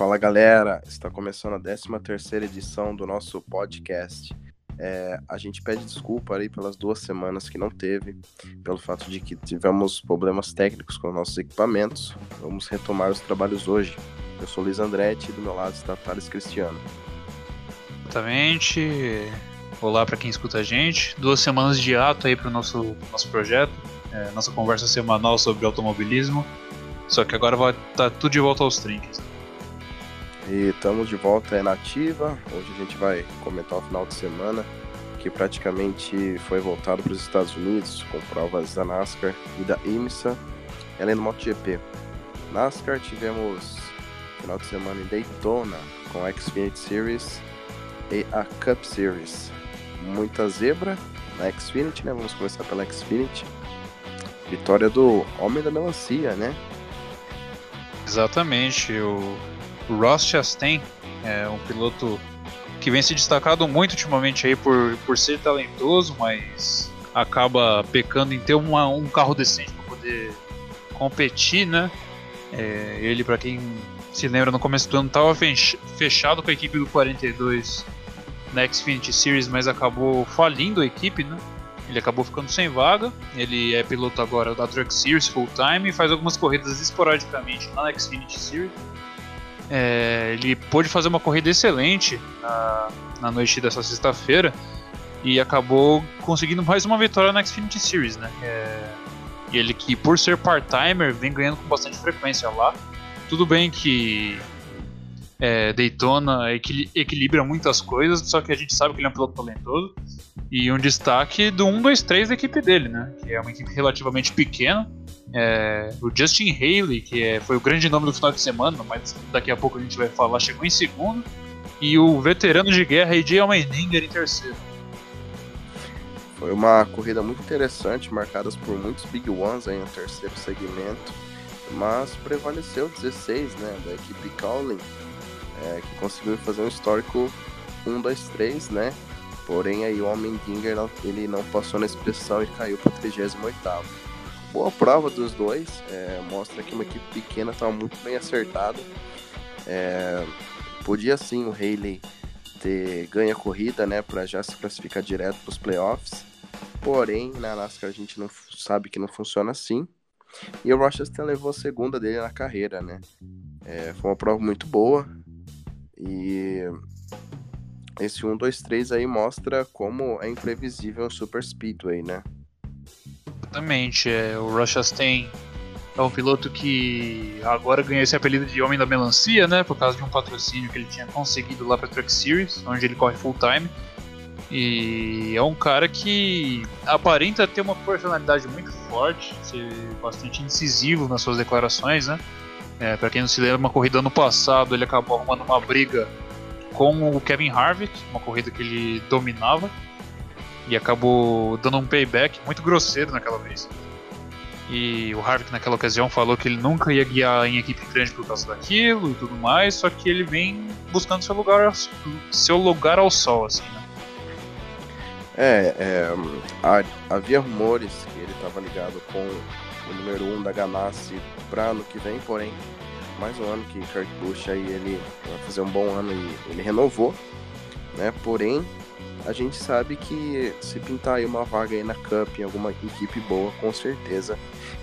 Fala galera, está começando a 13 terceira edição do nosso podcast. É, a gente pede desculpa aí pelas duas semanas que não teve, pelo fato de que tivemos problemas técnicos com nossos equipamentos. Vamos retomar os trabalhos hoje. Eu sou Luiz Andretti e do meu lado está Thales Cristiano. Exatamente. Olá para quem escuta a gente. Duas semanas de ato aí para o nosso, nosso projeto, é, nossa conversa semanal sobre automobilismo. Só que agora vai estar tá tudo de volta aos trinques. E estamos de volta é nativa. Hoje a gente vai comentar o final de semana que praticamente foi voltado para os Estados Unidos com provas da NASCAR e da IMSA, além do MotoGP. NASCAR tivemos final de semana em Daytona com a Xfinity Series e a Cup Series. Muita zebra na Xfinity, né? Vamos começar pela Xfinity. Vitória do Homem da Melancia, né? Exatamente, o Ross Chastain é um piloto que vem se destacado muito ultimamente aí por, por ser talentoso, mas acaba pecando em ter uma, um carro decente para poder competir, né? É, ele, para quem se lembra, no começo do ano estava fechado com a equipe do 42 na Xfinity Series, mas acabou falindo a equipe, né? Ele acabou ficando sem vaga. Ele é piloto agora da Truck Series full time e faz algumas corridas esporadicamente na Xfinity Series. É, ele pôde fazer uma corrida excelente na, na noite dessa sexta-feira e acabou conseguindo mais uma vitória na Xfinity Series, né? É, ele que, por ser part-timer, vem ganhando com bastante frequência lá. Tudo bem que é, Daytona equilibra muitas coisas, só que a gente sabe que ele é um piloto talentoso. E um destaque do 1, 2, 3 da equipe dele, né? Que é uma equipe relativamente pequena, é, o Justin Haley, que é, foi o grande nome do final de semana, mas daqui a pouco a gente vai falar, chegou em segundo. E o veterano de guerra AJ Allmendinger em terceiro. Foi uma corrida muito interessante, marcadas por muitos big ones aí no terceiro segmento, mas prevaleceu 16 né, da equipe Cowling, é, que conseguiu fazer um histórico 1, 2, 3, né? Porém aí o Allmendinger ele não passou na inspeção e caiu para o 38 boa prova dos dois. É, mostra que uma equipe pequena estava muito bem acertada. É, podia sim o Haley ter ganho a corrida, né, para já se classificar direto para os playoffs. Porém, na NASCAR a gente não sabe que não funciona assim. E o Rochester levou a segunda dele na carreira, né? É, foi uma prova muito boa. E esse 1, 2, 3 aí mostra como é imprevisível o Super Speedway, né? Exatamente. É, o Rush Chastain é um piloto que agora ganhou esse apelido de Homem da Melancia, né? Por causa de um patrocínio que ele tinha conseguido lá para Truck Series, onde ele corre full time. E é um cara que aparenta ter uma personalidade muito forte, ser bastante incisivo nas suas declarações, né? É, para quem não se lembra, uma corrida ano passado ele acabou arrumando uma briga com o Kevin Harvick, uma corrida que ele dominava e acabou dando um payback muito grosseiro naquela vez. E o Harvick naquela ocasião falou que ele nunca ia guiar em equipe grande por causa daquilo e tudo mais, só que ele vem buscando seu lugar, seu lugar ao sol, assim, né? É, é havia rumores que ele estava ligado com o número 1 um da Ganassi para ano que vem, porém, mais um ano que Kurt Busch aí ele vai fazer um bom ano e ele renovou, né? Porém, a gente sabe que se pintar aí uma vaga aí na Cup em alguma equipe boa, com certeza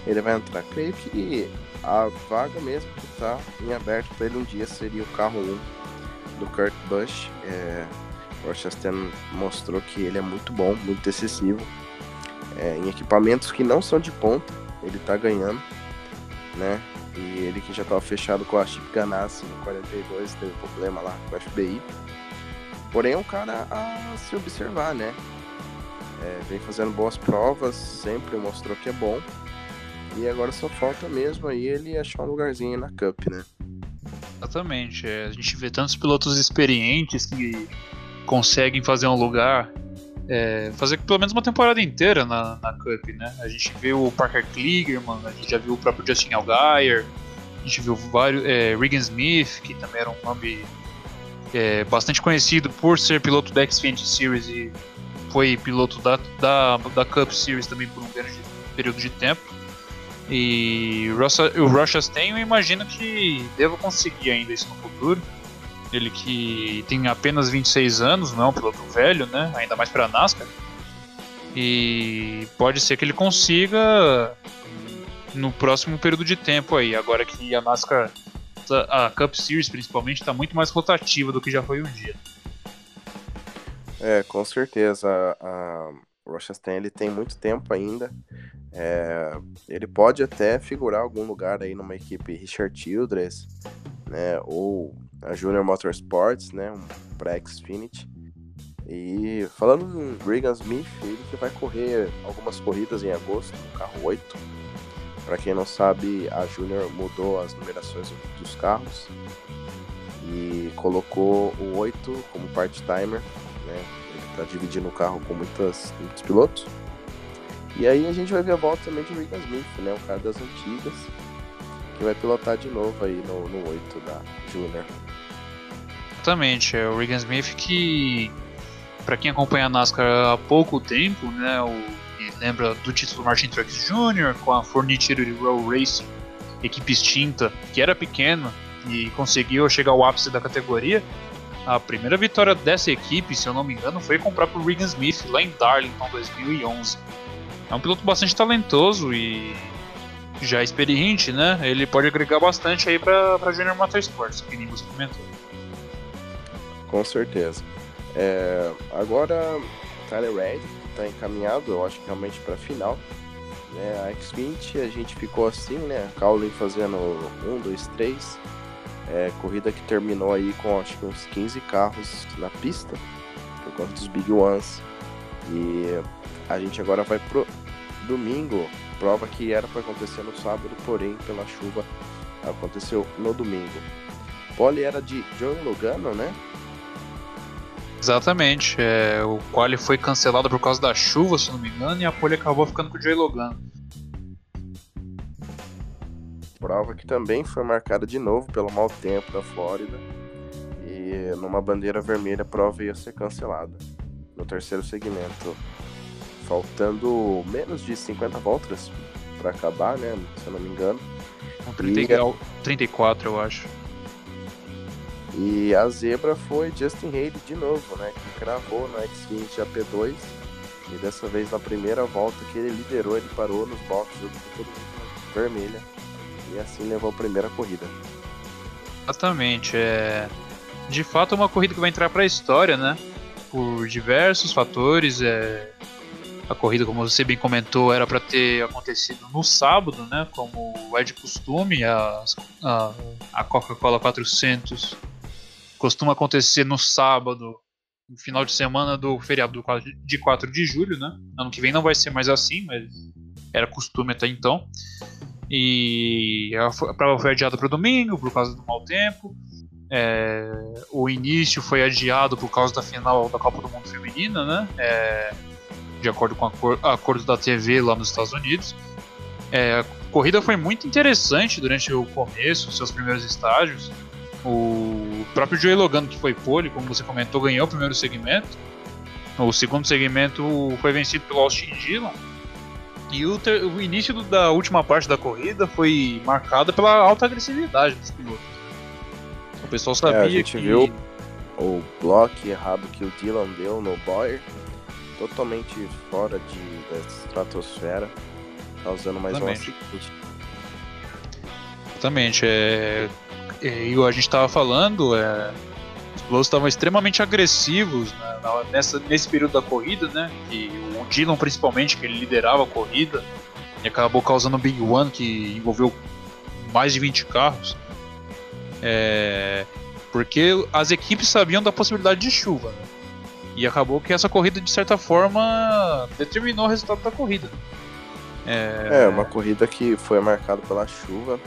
ele vai entrar. Creio que a vaga mesmo que está em aberto para ele um dia seria o carro 1 do Kurt Busch. É, o Rochester mostrou que ele é muito bom, muito excessivo. É, em equipamentos que não são de ponta, ele está ganhando, né? E ele que já estava fechado com a Chip Ganassi no 42, teve problema lá com a FBI. Porém, é um cara a se observar, né? É, vem fazendo boas provas, sempre mostrou que é bom. E agora só falta mesmo aí ele achar um lugarzinho na Cup, né? Exatamente. É, a gente vê tantos pilotos experientes que conseguem fazer um lugar, é, fazer pelo menos uma temporada inteira na, na Cup, né? A gente viu o Parker Kligerman, a gente já viu o próprio Justin Allgaier, a gente viu vários, é, Regan Smith, que também era um nome é, bastante conhecido por ser piloto da Xfinity Series e foi piloto da, da, da Cup Series também por um grande período de tempo. E o Rush Chastain eu imagino que deva conseguir ainda isso no futuro. Ele que tem apenas 26 anos, não é um piloto velho, né? Ainda mais para NASCAR. E pode ser que ele consiga no próximo período de tempo aí, agora que a NASCAR, a Cup Series principalmente, está muito mais rotativa do que já foi um dia. É, com certeza. A Rochester ele tem muito tempo ainda. É, ele pode até figurar algum lugar aí numa equipe Richard Childress, né, ou a Junior Motorsports, né, um para Xfinity. E falando em Regan Smith, ele que vai correr algumas corridas em agosto, no carro 8. Para quem não sabe, a Junior mudou as numerações dos carros e colocou o 8 como part-timer, né? Ele está dividindo o carro com muitas, muitos pilotos. E aí a gente vai ver a volta também de Regan Smith, né? O cara das antigas, que vai pilotar de novo aí no, no 8 da Junior. Exatamente, é o Regan Smith que, para quem acompanha a NASCAR há pouco tempo, né? O lembra do título Martin Truex Jr., com a Fornitieri Row Racing, equipe extinta, que era pequena e conseguiu chegar ao ápice da categoria. A primeira vitória dessa equipe, se eu não me engano, foi comprar por Regan Smith lá em Darlington 2011. É um piloto bastante talentoso e já experiente, né? Ele pode agregar bastante aí para Junior Motorsports, que nem você comentou. Com certeza. É, agora, Tyler Reddick está encaminhado, eu acho que realmente para final. Né? A X20 a gente ficou assim, né? Cowley fazendo 1, 2, 3. corrida que terminou aí com acho que uns 15 carros na pista, por conta dos Big Ones. E a gente agora vai pro domingo, prova que era para acontecer no sábado, porém pela chuva aconteceu no domingo. Pole era de John Logano, né? Exatamente. É, o quali foi cancelado por causa da chuva, se não me engano, e a pole acabou ficando com o Joey Logano. Prova que também foi marcada de novo pelo mau tempo da Flórida. E numa bandeira vermelha a prova ia ser cancelada. No terceiro segmento. Faltando menos de 50 voltas para acabar, né? Se eu não me engano. 30, e... 34, eu acho. E a zebra foi Justin Haley de novo, né? Que cravou no X20 AP2. E dessa vez na primeira volta que ele liderou, ele parou nos boxes junto com vermelha. E assim levou a primeira corrida. Exatamente. É... De fato é uma corrida que vai entrar para a história, né? Por diversos fatores. É... A corrida, como você bem comentou, era para ter acontecido no sábado, né? Como é de costume, a, a, a Coca-Cola 400 costuma acontecer no sábado, no final de semana do feriado de 4 de julho, né? Ano que vem não vai ser mais assim, mas era costume até então. E a prova foi adiada para o domingo por causa do mau tempo. É, o início foi adiado por causa da final da Copa do Mundo Feminina, né? É, de acordo com a acordo da TV lá nos Estados Unidos. É, a corrida foi muito interessante durante o começo, seus primeiros estágios. O próprio Joey Logano, que foi pole, como você comentou, ganhou o primeiro segmento. O segundo segmento foi vencido pelo Austin Dillon. E o, ter, o início do, da última parte da corrida foi marcado pela alta agressividade dos pilotos. O pessoal sabia é, a gente que... viu o bloco errado que o Dillon deu no Boyer, totalmente fora de, da estratosfera, causando mais Exatamente. um acidente. Exatamente. É e a gente estava falando, é, os pilotos estavam extremamente agressivos né, nessa, nesse período da corrida, né? E o Dillon, principalmente, que ele liderava a corrida, e acabou causando um Big One que envolveu mais de 20 carros. É, porque as equipes sabiam da possibilidade de chuva. Né? E acabou que essa corrida, de certa forma, determinou o resultado da corrida. É, é uma corrida que foi marcada pela chuva.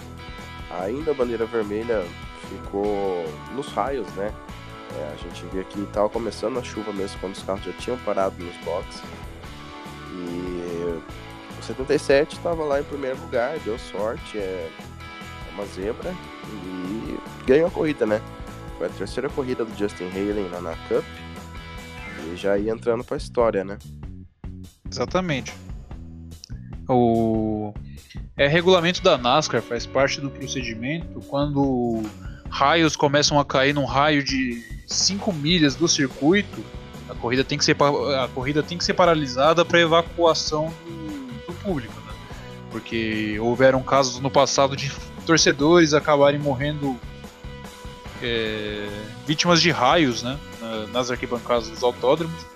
Ainda a bandeira vermelha ficou nos raios, né? É, a gente vê que estava começando a chuva mesmo quando os carros já tinham parado nos boxes. E o 77 estava lá em primeiro lugar, deu sorte, é uma zebra e ganhou a corrida, né? Foi a terceira corrida do Justin Haley lá na Cup e já ia entrando para a história, né? Exatamente. O É regulamento da NASCAR, faz parte do procedimento quando raios começam a cair num raio de 5 milhas do circuito, a corrida tem que ser, a corrida tem que ser paralisada para evacuação do, do público, né? porque houveram casos no passado de torcedores acabarem morrendo é, vítimas de raios né, nas arquibancadas dos autódromos.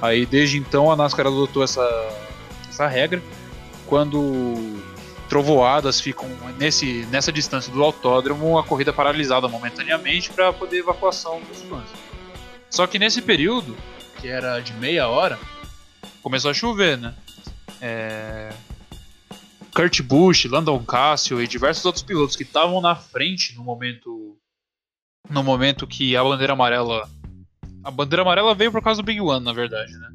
Aí desde então a NASCAR adotou essa, essa regra. Quando trovoadas ficam nesse, nessa distância do autódromo, a corrida paralisada momentaneamente para poder evacuação dos fãs. Só que nesse período, que era de meia hora, começou a chover, né? É... Kurt Busch, Landon Cassio e diversos outros pilotos que estavam na frente no momento no momento que a bandeira amarela a bandeira amarela veio por causa do Big One, na verdade, né?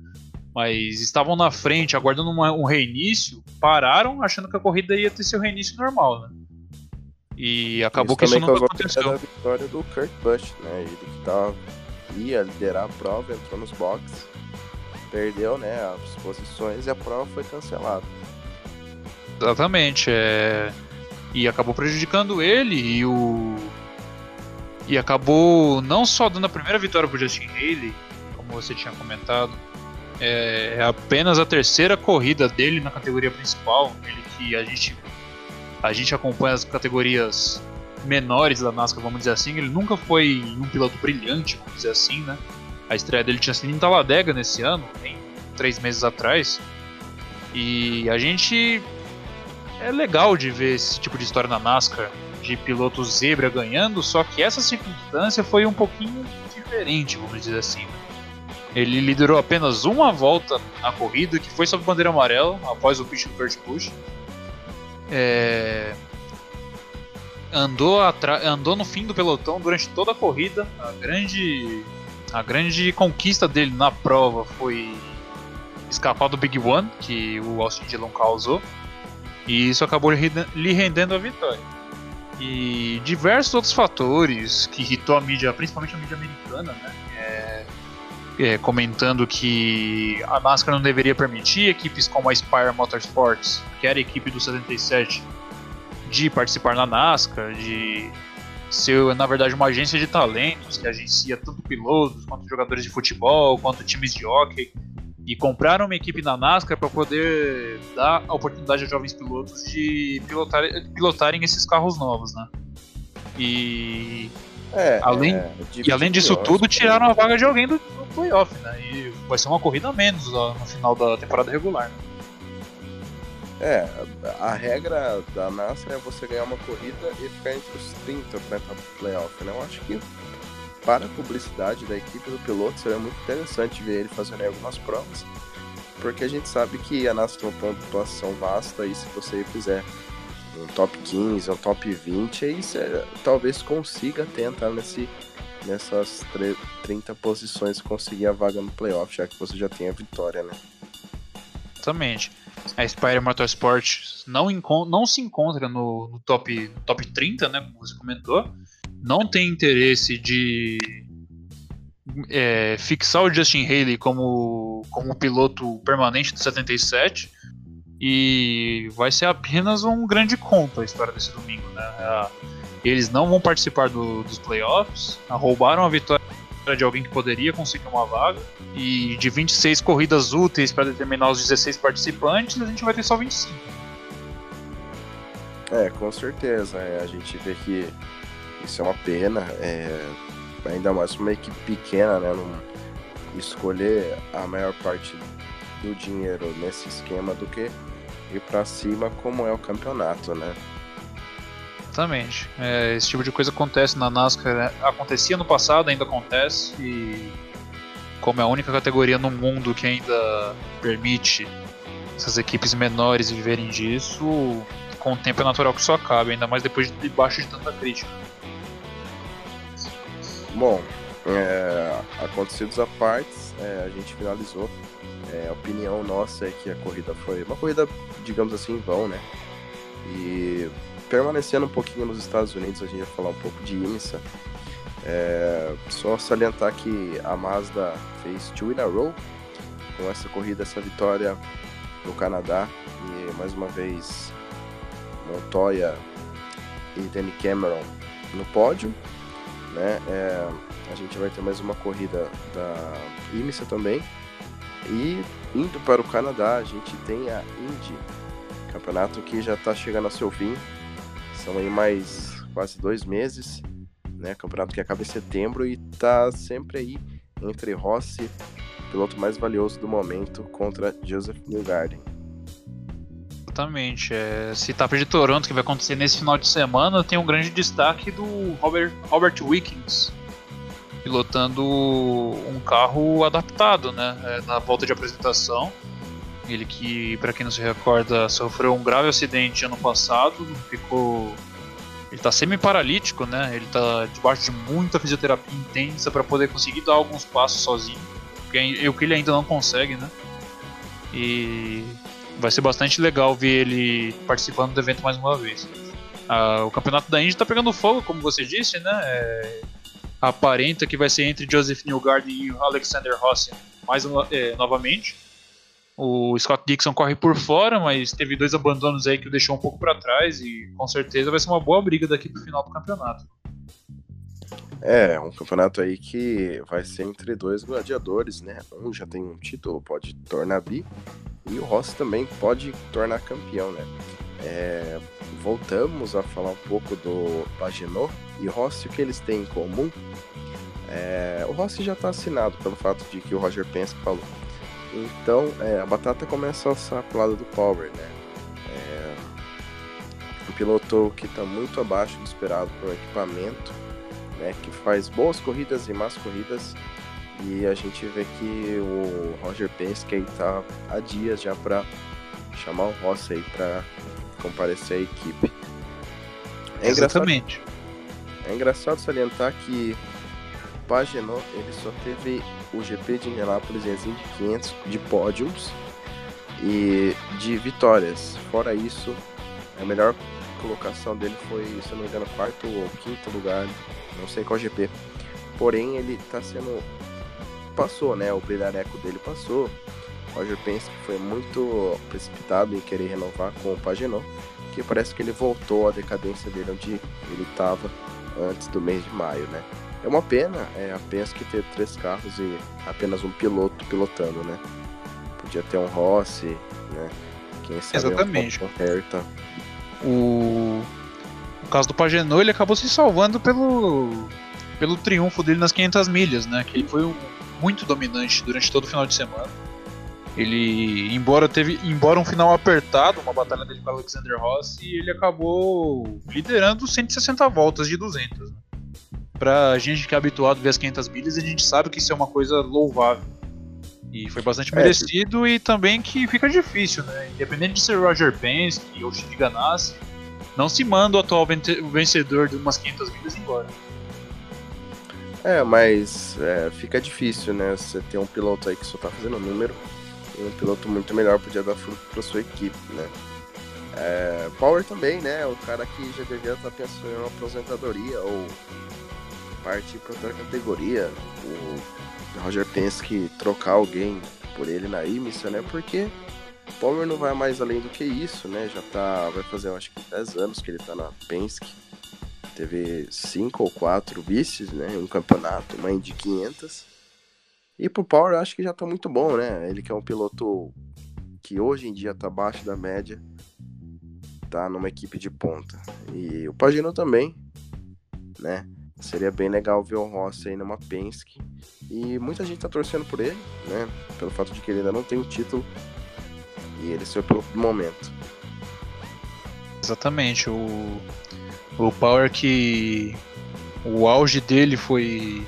Mas estavam na frente, aguardando uma, um reinício, pararam achando que a corrida ia ter seu reinício normal, né? E acabou isso que isso não aconteceu. a vitória do Kurt Busch, né? Ele que tava, ia liderar a prova, entrou nos boxes, perdeu, né, as posições e a prova foi cancelada. Exatamente, é... e acabou prejudicando ele e o e acabou não só dando a primeira vitória para Justin Haley, como você tinha comentado, é, é apenas a terceira corrida dele na categoria principal, ele que a gente a gente acompanha as categorias menores da NASCAR, vamos dizer assim, ele nunca foi um piloto brilhante, vamos dizer assim, né? A estreia dele tinha sido em Talladega nesse ano, três meses atrás, e a gente é legal de ver esse tipo de história na NASCAR de piloto zebra ganhando, só que essa circunstância foi um pouquinho diferente, vamos dizer assim. Ele liderou apenas uma volta na corrida, que foi sob bandeira amarela, após o pitch do Kurt Busch. É... Andou, andou no fim do pelotão durante toda a corrida. A grande, a grande conquista dele na prova foi escapar do Big One, que o Austin Dillon causou. E isso acabou lhe rendendo a vitória e diversos outros fatores que irritou a mídia, principalmente a mídia americana, né? É, comentando que a NASCAR não deveria permitir equipes como a Spire Motorsports, que era a equipe do 77, de participar na NASCAR, de ser, na verdade, uma agência de talentos que agencia tanto pilotos, quanto jogadores de futebol, quanto times de hockey e compraram uma equipe na NASCAR para poder dar a oportunidade a jovens pilotos de pilotar, pilotarem esses carros novos, né? E é, além, é, e além disso tudo, tiraram a vaga de alguém do, do playoff, né? E vai ser uma corrida a menos no final da temporada regular. Né? É, a regra da NASCAR é você ganhar uma corrida e ficar entre os 30 para entrar no playoff, né? Eu acho que para a publicidade da equipe do piloto, seria muito interessante ver ele fazendo algumas provas, porque a gente sabe que a NASCAR tem uma pontuação vasta e se você fizer um top 15, um top 20, aí você talvez consiga tentar nesse, nessas 30 posições conseguir a vaga no playoff, já que você já tem a vitória, né? Exatamente. A Spire Motorsport não, não se encontra no, no, top, top 30, né, como você comentou, não tem interesse de é, fixar o Justin Haley como, como piloto permanente do 77 e vai ser apenas um grande conto a história desse domingo. Né? Eles não vão participar do, dos playoffs, roubaram a vitória de alguém que poderia conseguir uma vaga e de 26 corridas úteis para determinar os 16 participantes, a gente vai ter só 25. É, com certeza. É, a gente vê que isso é uma pena, é, ainda mais uma equipe pequena, né? Não escolher a maior parte do dinheiro nesse esquema do que ir para cima como é o campeonato, né? Exatamente. É, esse tipo de coisa acontece na NASCAR, né? acontecia no passado, ainda acontece e como é a única categoria no mundo que ainda permite essas equipes menores viverem disso, com o tempo é natural que isso acabe, ainda mais depois de debaixo de tanta crítica. Bom, é, acontecidos a partes, é, a gente finalizou. É, a opinião nossa é que a corrida foi uma corrida, digamos assim, em vão, né? E permanecendo um pouquinho nos Estados Unidos, a gente vai falar um pouco de IMSA. É, só salientar que a Mazda fez two in a row com essa corrida, essa vitória no Canadá. E mais uma vez Montoya e Danny Cameron no pódio. Né? É, a gente vai ter mais uma corrida da IMSA também. E indo para o Canadá, a gente tem a Indy, campeonato que já está chegando ao seu fim. São aí mais quase dois meses, né? Campeonato que acaba em setembro e está sempre aí entre Rossi, piloto mais valioso do momento, contra Joseph Newgarden. Exatamente. É, essa etapa de Toronto que vai acontecer nesse final de semana tem um grande destaque do Robert, Robert Wickens, pilotando um carro adaptado, né? É, na volta de apresentação. Ele que, para quem não se recorda, sofreu um grave acidente ano passado, ficou ele tá semi-paralítico, né? Ele tá debaixo de muita fisioterapia intensa para poder conseguir dar alguns passos sozinho, é o que ele ainda não consegue, né? E vai ser bastante legal ver ele participando do evento mais uma vez. Ah, o campeonato da Indy tá pegando fogo, como você disse, né? É, aparenta que vai ser entre Joseph Newgarden e Alexander Rossi mais é, novamente. O Scott Dixon corre por fora, mas teve dois abandonos aí que o deixou um pouco para trás e com certeza vai ser uma boa briga daqui pro final do campeonato. É, um campeonato aí que vai ser entre dois gladiadores, né? Um já tem um título, pode tornar bi, e o Rossi também pode tornar campeão, né? É, voltamos a falar um pouco do Paginot e Rossi, o que eles têm em comum? É, o Rossi já está assinado pelo fato de que o Roger Penske falou. Então é, a batata começa a assar pro lado do Power, né? É, um piloto que está muito abaixo do esperado o equipamento, né? Que faz boas corridas e más corridas. E a gente vê que o Roger Penske está há dias já para chamar o Rossi aí para comparecer à equipe. É Exatamente. É engraçado salientar que o Pagenot ele só teve o GP de Indianápolis e as Indy 500 de pódios e de vitórias. Fora isso, a melhor colocação dele foi, se não me engano, quarto ou quinto lugar, não sei qual GP. Porém, ele está sendo. Passou, né? O brilhareco dele passou. Roger Penske foi muito precipitado em querer renovar com o Pagenot, que parece que ele voltou à decadência dele onde ele estava antes do mês de maio, né? É uma pena, é a Penske ter três carros e apenas um piloto pilotando, né? Podia ter um Rossi, né? Quem sabe Exatamente. Um Herta. O... o caso do Pagenot, ele acabou se salvando pelo pelo triunfo dele nas 500 milhas, né? Que ele foi um, muito dominante durante todo o final de semana. Ele, embora teve, embora um final apertado, uma batalha dele com Alexander Rossi, ele acabou liderando 160 voltas de 200. Né? Pra gente que é habituado a ver as 500 milhas, a gente sabe que isso é uma coisa louvável. E foi bastante é, merecido e também que fica difícil, né? Independente de ser Roger Penske ou Steve Ganassi, não se manda o atual vencedor de umas 500 milhas embora. É, mas é, fica difícil, né? Você ter um piloto aí que só tá fazendo número um piloto muito melhor podia dar fruto para sua equipe, né? É, Power também, né? O cara que já devia estar pensando em uma aposentadoria ou partir para outra categoria. O Roger Penske trocar alguém por ele na IMSA, né? Porque Power não vai mais além do que isso, né? Já tá, vai fazer acho que 10 anos que ele tá na Penske. Teve cinco ou quatro vices, né? Um campeonato, uma Indy 500. E pro Power eu acho que já tá muito bom, né? Ele que é um piloto que hoje em dia tá abaixo da média, tá numa equipe de ponta. E o Pagino também, né? Seria bem legal ver o Rossi aí numa Penske. E muita gente tá torcendo por ele, né? Pelo fato de que ele ainda não tem o título. E ele ser o piloto do momento. Exatamente. O, o Power que. O auge dele foi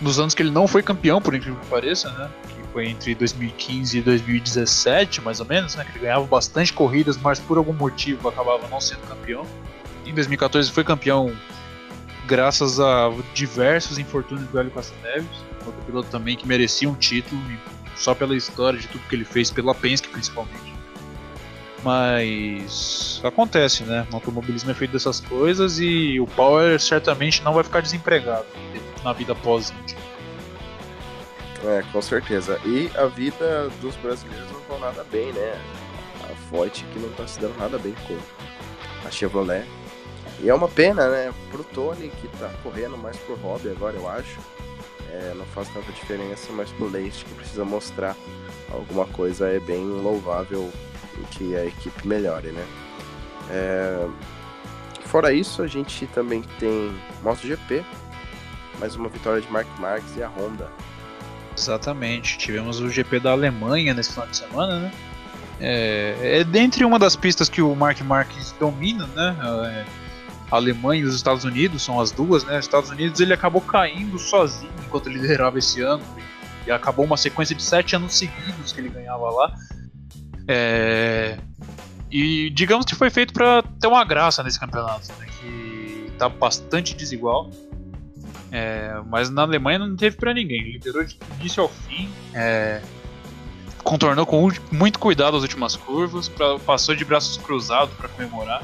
nos anos que ele não foi campeão, por incrível que pareça, né? Que foi entre 2015 e 2017, mais ou menos, né? Que ele ganhava bastante corridas, mas por algum motivo acabava não sendo campeão. Em 2014 foi campeão graças a diversos infortúnios do Hélio Neves, outro piloto também que merecia um título, só pela história de tudo que ele fez, pela Penske principalmente. Mas acontece, né? O automobilismo é feito dessas coisas e o Power certamente não vai ficar desempregado na vida pós -índia. É, com certeza. E a vida dos brasileiros não tá nada bem, né? A Forte que não tá se dando nada bem com a Chevrolet. E é uma pena, né? Pro Tony, que tá correndo mais por hobby agora, eu acho. É, não faz tanta diferença, mas pro Leite, que precisa mostrar alguma coisa, é bem louvável que a equipe melhore, né? É... Fora isso, a gente também tem MotoGP, mais uma vitória de Mark Marques e a Honda. Exatamente, tivemos o GP da Alemanha nesse final de semana, né? É, é dentre uma das pistas que o Mark Marques domina, né? É, a Alemanha e os Estados Unidos são as duas, né? Os Estados Unidos ele acabou caindo sozinho enquanto liderava esse ano e acabou uma sequência de sete anos seguidos que ele ganhava lá. É, e digamos que foi feito para ter uma graça nesse campeonato, né? Que tá bastante desigual. É, mas na Alemanha não teve para ninguém. Liderou de início ao fim. É, contornou com muito cuidado as últimas curvas. Pra, passou de braços cruzados para comemorar.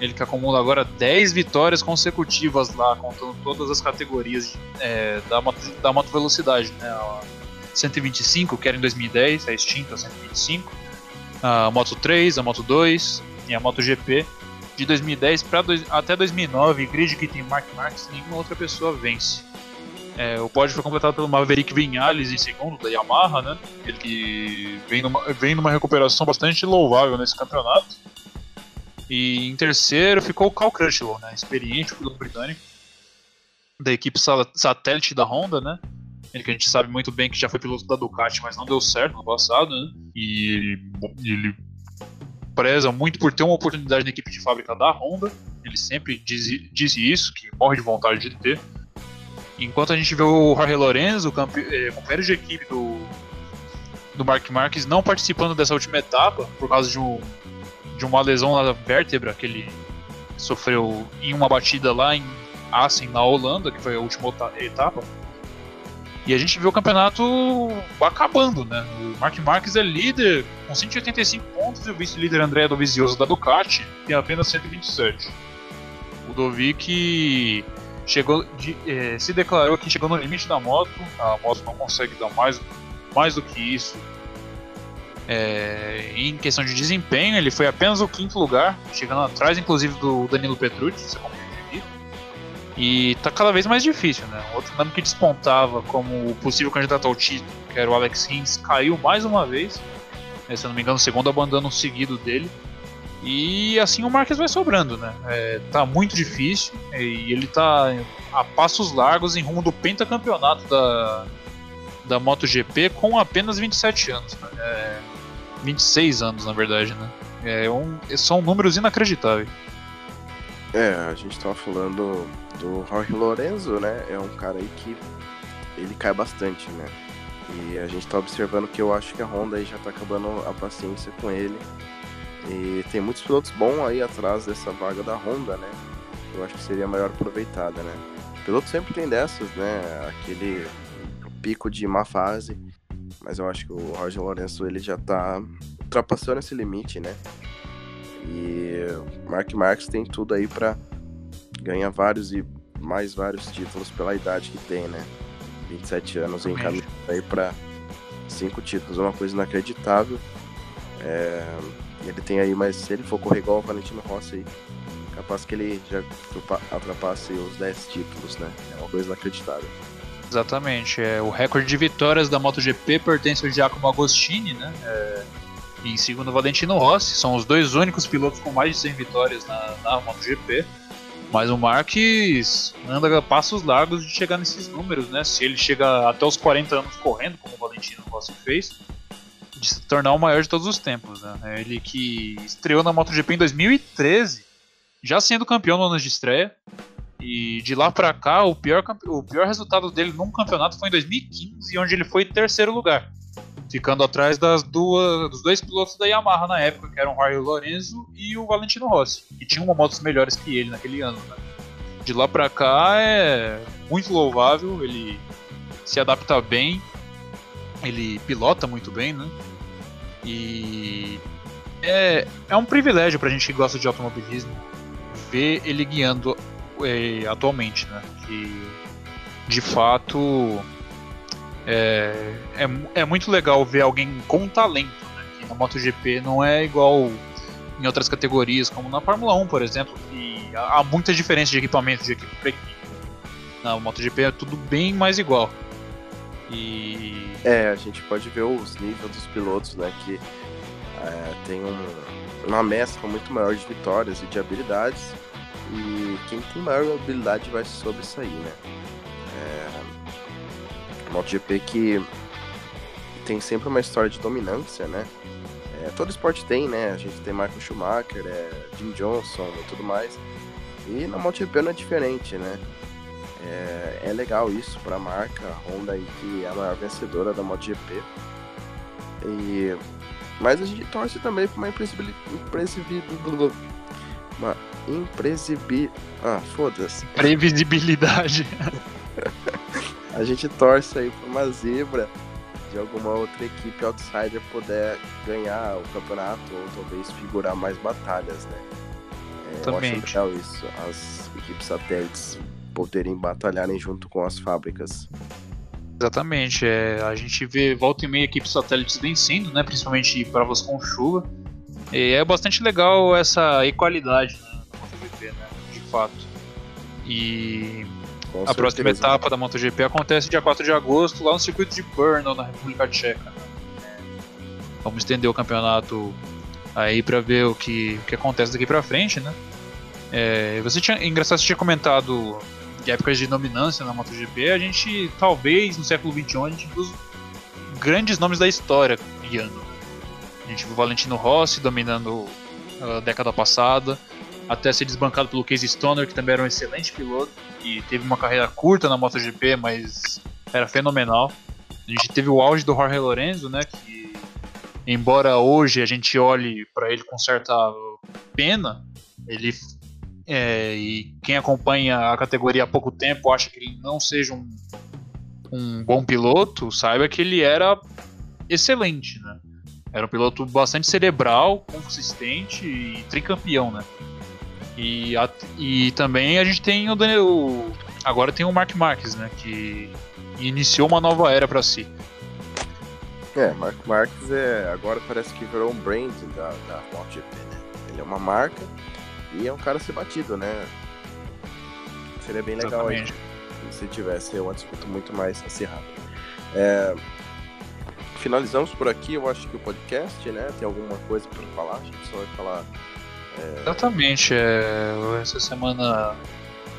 Ele que acumula agora 10 vitórias consecutivas lá, contando todas as categorias é, da, da moto velocidade. Né? A 125, que era em 2010, a extinta 125 a Moto 3, a Moto 2 e a Moto GP. De 2010 para até 2009, grid que tem Mark Marques, nenhuma outra pessoa vence. É, o pódio foi completado pelo Maverick Vinhales em segundo da Yamaha, né? Ele que vem numa, vem numa recuperação bastante louvável nesse campeonato. E em terceiro ficou o Cal Crutchlow, né? Experiente piloto britânico da equipe satélite da Honda, né? Ele que a gente sabe muito bem que já foi piloto da Ducati, mas não deu certo no passado, né? E ele, ele preza muito por ter uma oportunidade na equipe de fábrica da Honda. Ele sempre diz, diz isso, que morre de vontade de ter. Enquanto a gente vê o Jorge Lorenzo, é, companheiro de equipe do, do Mark Marques, não participando dessa última etapa, por causa de, um, de uma lesão na vértebra que ele sofreu em uma batida lá em Assen, na Holanda, que foi a última etapa. E a gente vê o campeonato acabando, né? O Mark Marques é líder com 185 pontos e o vice-líder André Dovizioso da Ducati tem apenas 127. O Dovic chegou de, eh, se declarou que chegou no limite da moto, a moto não consegue dar mais, mais do que isso. É, em questão de desempenho, ele foi apenas o quinto lugar, chegando atrás, inclusive, do Danilo Petrucci, e tá cada vez mais difícil, né? Outro nome que despontava como possível candidato ao título, que era o Alex Rins, caiu mais uma vez. É, se eu não me engano, o segundo abandono seguido dele. E assim o Marques vai sobrando, né? É, tá muito difícil e ele tá a passos largos em rumo do pentacampeonato da, da MotoGP com apenas 27 anos. Né? É, 26 anos, na verdade, né? É um, são números inacreditáveis. É, a gente tava falando do Jorge Lorenzo, né? É um cara aí que ele cai bastante, né? E a gente tá observando que eu acho que a Honda aí já tá acabando a paciência com ele. E tem muitos pilotos bons aí atrás dessa vaga da Honda, né? Eu acho que seria melhor aproveitada, né? Piloto sempre tem dessas, né? Aquele pico de má fase. Mas eu acho que o Roger Lourenço ele já tá ultrapassando esse limite, né? E Mark Marques tem tudo aí para ganhar vários e mais vários títulos pela idade que tem, né? 27 anos em caminho aí para cinco títulos, é uma coisa inacreditável. É, ele tem aí, mas se ele for correr igual o Valentino Rossi capaz que ele já ultrapasse os 10 títulos, né? É uma coisa inacreditável. Exatamente. É, o recorde de vitórias da MotoGP pertence ao Giacomo Agostini, né? É, e em segundo, Valentino Rossi. São os dois únicos pilotos com mais de 100 vitórias na, na MotoGP. Mas o Marques anda passos largos de chegar nesses números, né? Se ele chega até os 40 anos correndo, como o Valentino Rossi fez, de se tornar o maior de todos os tempos, né? Ele que estreou na MotoGP em 2013, já sendo campeão no ano de estreia. E de lá pra cá, o pior, o pior resultado dele num campeonato foi em 2015, onde ele foi terceiro lugar ficando atrás das duas, dos dois pilotos da Yamaha na época, que eram o Mario Lorenzo e o Valentino Rossi, que tinham motos melhores que ele naquele ano. Né? De lá pra cá é muito louvável, ele se adapta bem, ele pilota muito bem, né? E é, é um privilégio pra gente que gosta de automobilismo ver ele guiando é, atualmente, né? Que de fato é, é, é muito legal ver alguém com talento, né? Que na MotoGP não é igual em outras categorias, como na Fórmula 1, por exemplo, que há muita diferença de equipamento de equipe para equipe. Na MotoGP é tudo bem mais igual. E. É, a gente pode ver os níveis dos pilotos, né? Que é, tem um, uma mescla muito maior de vitórias e de habilidades. E quem tem maior habilidade vai sobressair, né? MotoGP que tem sempre uma história de dominância, né? É, todo esporte tem, né? A gente tem Michael Schumacher, é, Jim Johnson e tudo mais. E na MotoGP não é diferente, né? É, é legal isso para a marca Honda aí, que é a maior vencedora da MotoGP. E, mas a gente torce também para uma imprevisibilidade. Uma imprevisibilidade. Ah, foda-se. Previsibilidade. a gente torce aí para uma zebra de alguma outra equipe outsider puder ganhar o campeonato ou talvez figurar mais batalhas, né? É, eu acho legal isso, as equipes satélites poderem batalharem junto com as fábricas. Exatamente, é, a gente vê volta e meia equipes satélites vencendo, né, principalmente provas com chuva. E é bastante legal essa equalidade né, na MotoGP, né, de fato. E com a certeza. próxima etapa da MotoGP acontece dia 4 de agosto, lá no circuito de Brno, na República Tcheca. Vamos estender o campeonato aí para ver o que, o que acontece daqui para frente, né? É, você tinha, engraçado, você tinha comentado de épocas de dominância na MotoGP, a gente talvez no século XXI a gente viu os grandes nomes da história guiando. A gente viu o Valentino Rossi dominando a década passada, até ser desbancado pelo Casey Stoner, que também era um excelente piloto e teve uma carreira curta na MotoGP, mas era fenomenal. A gente teve o auge do Jorge Lorenzo, né, que embora hoje a gente olhe para ele com certa pena, ele é, e quem acompanha a categoria há pouco tempo acha que ele não seja um, um bom piloto, saiba que ele era excelente, né? Era um piloto bastante cerebral, consistente e tricampeão, né? E, a, e também a gente tem o Daniel. Agora tem o Mark Marques, né? Que iniciou uma nova era para si. É, Mark Marques é, agora parece que virou um brand da, da MotoGP, né? Ele é uma marca e é um cara a ser batido, né? Seria bem legal aí, se tivesse uma disputa muito mais acirrada. É, finalizamos por aqui, eu acho que o podcast, né? Tem alguma coisa para falar? A gente só vai falar. Exatamente. É, essa semana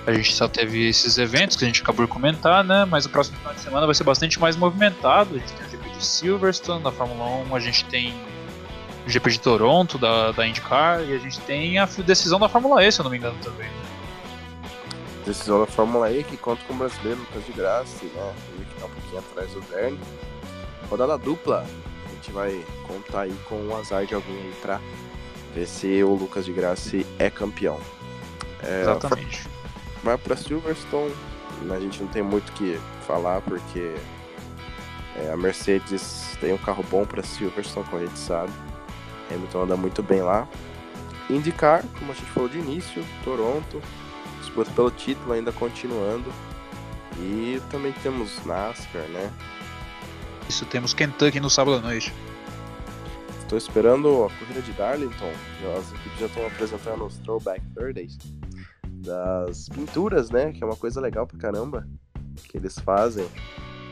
a gente só teve esses eventos que a gente acabou de comentar, né? Mas o próximo final de semana vai ser bastante mais movimentado. A gente tem o GP de Silverstone na Fórmula 1, a gente tem o GP de Toronto, da, da IndyCar, e a gente tem a decisão da Fórmula E, se eu não me engano, também. Decisão da Fórmula E que conta com o brasileiro Lucas de Graça, né? Ele que tá um pouquinho atrás do Verne. Rodada dupla, a gente vai contar aí com o azar de alguém aí pra ver se o Lucas de Graça é campeão. É, Exatamente. Vai pra Silverstone, a gente não tem muito o que falar porque é, a Mercedes tem um carro bom para Silverstone, como a gente sabe. Hamilton anda muito bem lá. IndyCar, como a gente falou de início, Toronto, disputa pelo título ainda continuando. E também temos NASCAR, né? Isso, temos Kentucky no sábado à noite. Estou esperando a corrida de Darlington. As equipes já estão apresentando os Throwback Thursdays das pinturas, né? Que é uma coisa legal pra caramba que eles fazem,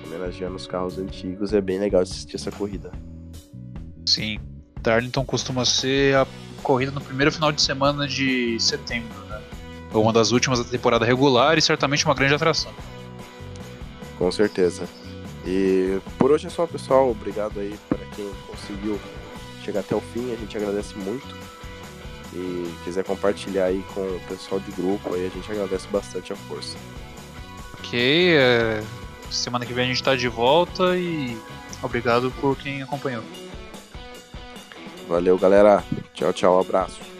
homenageando os carros antigos. É bem legal assistir essa corrida. Sim, Darlington costuma ser a corrida no primeiro final de semana de setembro, né? Uma das últimas da temporada regular e certamente uma grande atração. Com certeza. E por hoje é só, pessoal. Obrigado aí para quem conseguiu chegar até o fim. A gente agradece muito. E quiser compartilhar aí com o pessoal de grupo, aí a gente agradece bastante a força. Ok, é... semana que vem a gente está de volta e obrigado por quem acompanhou. Valeu, galera. Tchau, tchau. Abraço.